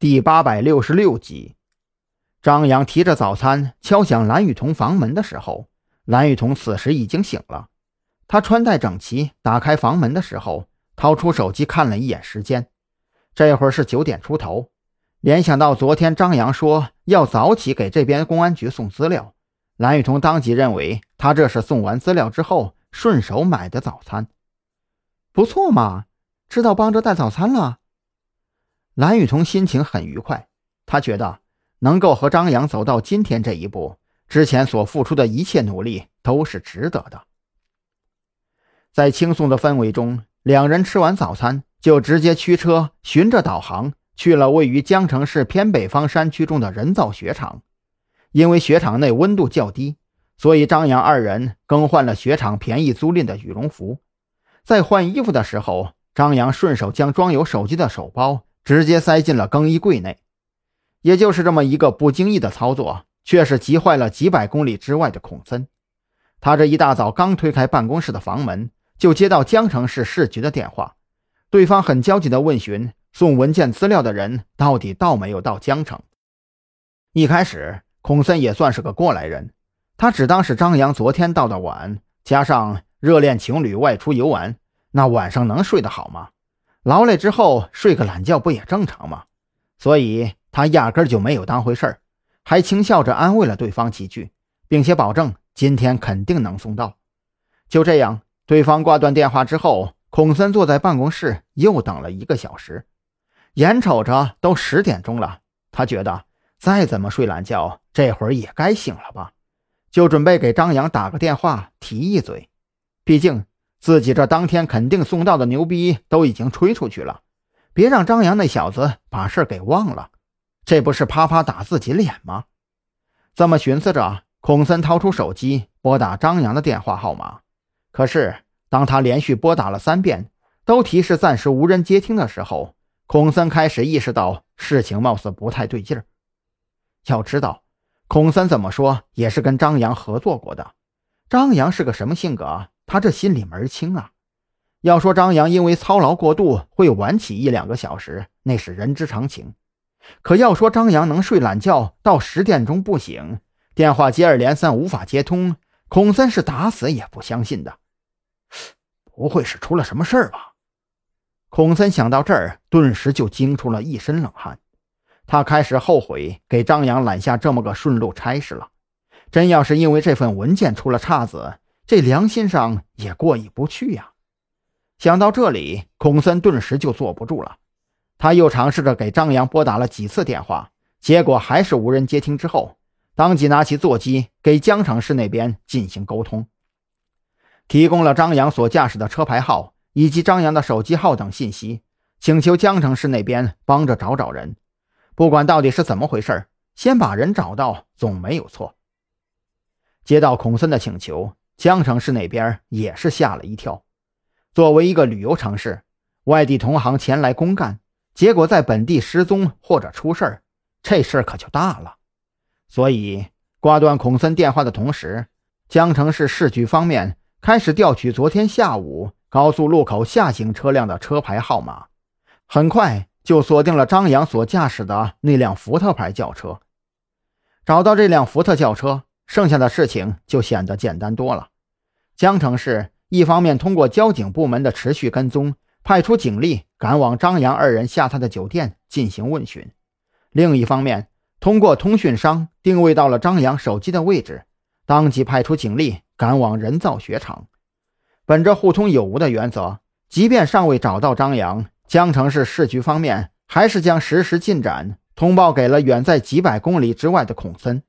第八百六十六集，张扬提着早餐敲响蓝雨桐房门的时候，蓝雨桐此时已经醒了。他穿戴整齐，打开房门的时候，掏出手机看了一眼时间，这会儿是九点出头。联想到昨天张扬说要早起给这边公安局送资料，蓝雨桐当即认为他这是送完资料之后顺手买的早餐。不错嘛，知道帮着带早餐了。蓝雨桐心情很愉快，他觉得能够和张扬走到今天这一步，之前所付出的一切努力都是值得的。在轻松的氛围中，两人吃完早餐就直接驱车，循着导航去了位于江城市偏北方山区中的人造雪场。因为雪场内温度较低，所以张扬二人更换了雪场便宜租赁的羽绒服。在换衣服的时候，张扬顺手将装有手机的手包。直接塞进了更衣柜内，也就是这么一个不经意的操作，却是急坏了几百公里之外的孔森。他这一大早刚推开办公室的房门，就接到江城市市局的电话，对方很焦急地问询送文件资料的人到底到没有到江城。一开始，孔森也算是个过来人，他只当是张扬昨天到的晚，加上热恋情侣外出游玩，那晚上能睡得好吗？劳累之后睡个懒觉不也正常吗？所以他压根就没有当回事儿，还轻笑着安慰了对方几句，并且保证今天肯定能送到。就这样，对方挂断电话之后，孔森坐在办公室又等了一个小时。眼瞅着都十点钟了，他觉得再怎么睡懒觉，这会儿也该醒了吧，就准备给张扬打个电话提一嘴，毕竟。自己这当天肯定送到的牛逼都已经吹出去了，别让张扬那小子把事给忘了，这不是啪啪打自己脸吗？这么寻思着，孔森掏出手机拨打张扬的电话号码。可是当他连续拨打了三遍，都提示暂时无人接听的时候，孔森开始意识到事情貌似不太对劲儿。要知道，孔森怎么说也是跟张扬合作过的，张扬是个什么性格？他这心里门清啊！要说张扬因为操劳过度会晚起一两个小时，那是人之常情。可要说张扬能睡懒觉到十点钟不醒，电话接二连三无法接通，孔森是打死也不相信的。不会是出了什么事儿吧？孔森想到这儿，顿时就惊出了一身冷汗。他开始后悔给张扬揽下这么个顺路差事了。真要是因为这份文件出了岔子，这良心上也过意不去呀！想到这里，孔森顿时就坐不住了。他又尝试着给张扬拨打了几次电话，结果还是无人接听。之后，当即拿起座机给江城市那边进行沟通，提供了张扬所驾驶的车牌号以及张扬的手机号等信息，请求江城市那边帮着找找人。不管到底是怎么回事，先把人找到总没有错。接到孔森的请求。江城市那边也是吓了一跳。作为一个旅游城市，外地同行前来公干，结果在本地失踪或者出事儿，这事儿可就大了。所以挂断孔森电话的同时，江城市市局方面开始调取昨天下午高速路口下行车辆的车牌号码，很快就锁定了张扬所驾驶的那辆福特牌轿车。找到这辆福特轿车。剩下的事情就显得简单多了。江城市一方面通过交警部门的持续跟踪，派出警力赶往张扬二人下榻的酒店进行问询；另一方面，通过通讯商定位到了张扬手机的位置，当即派出警力赶往人造雪场。本着互通有无的原则，即便尚未找到张扬，江城市市局方面还是将实时进展通报给了远在几百公里之外的孔森。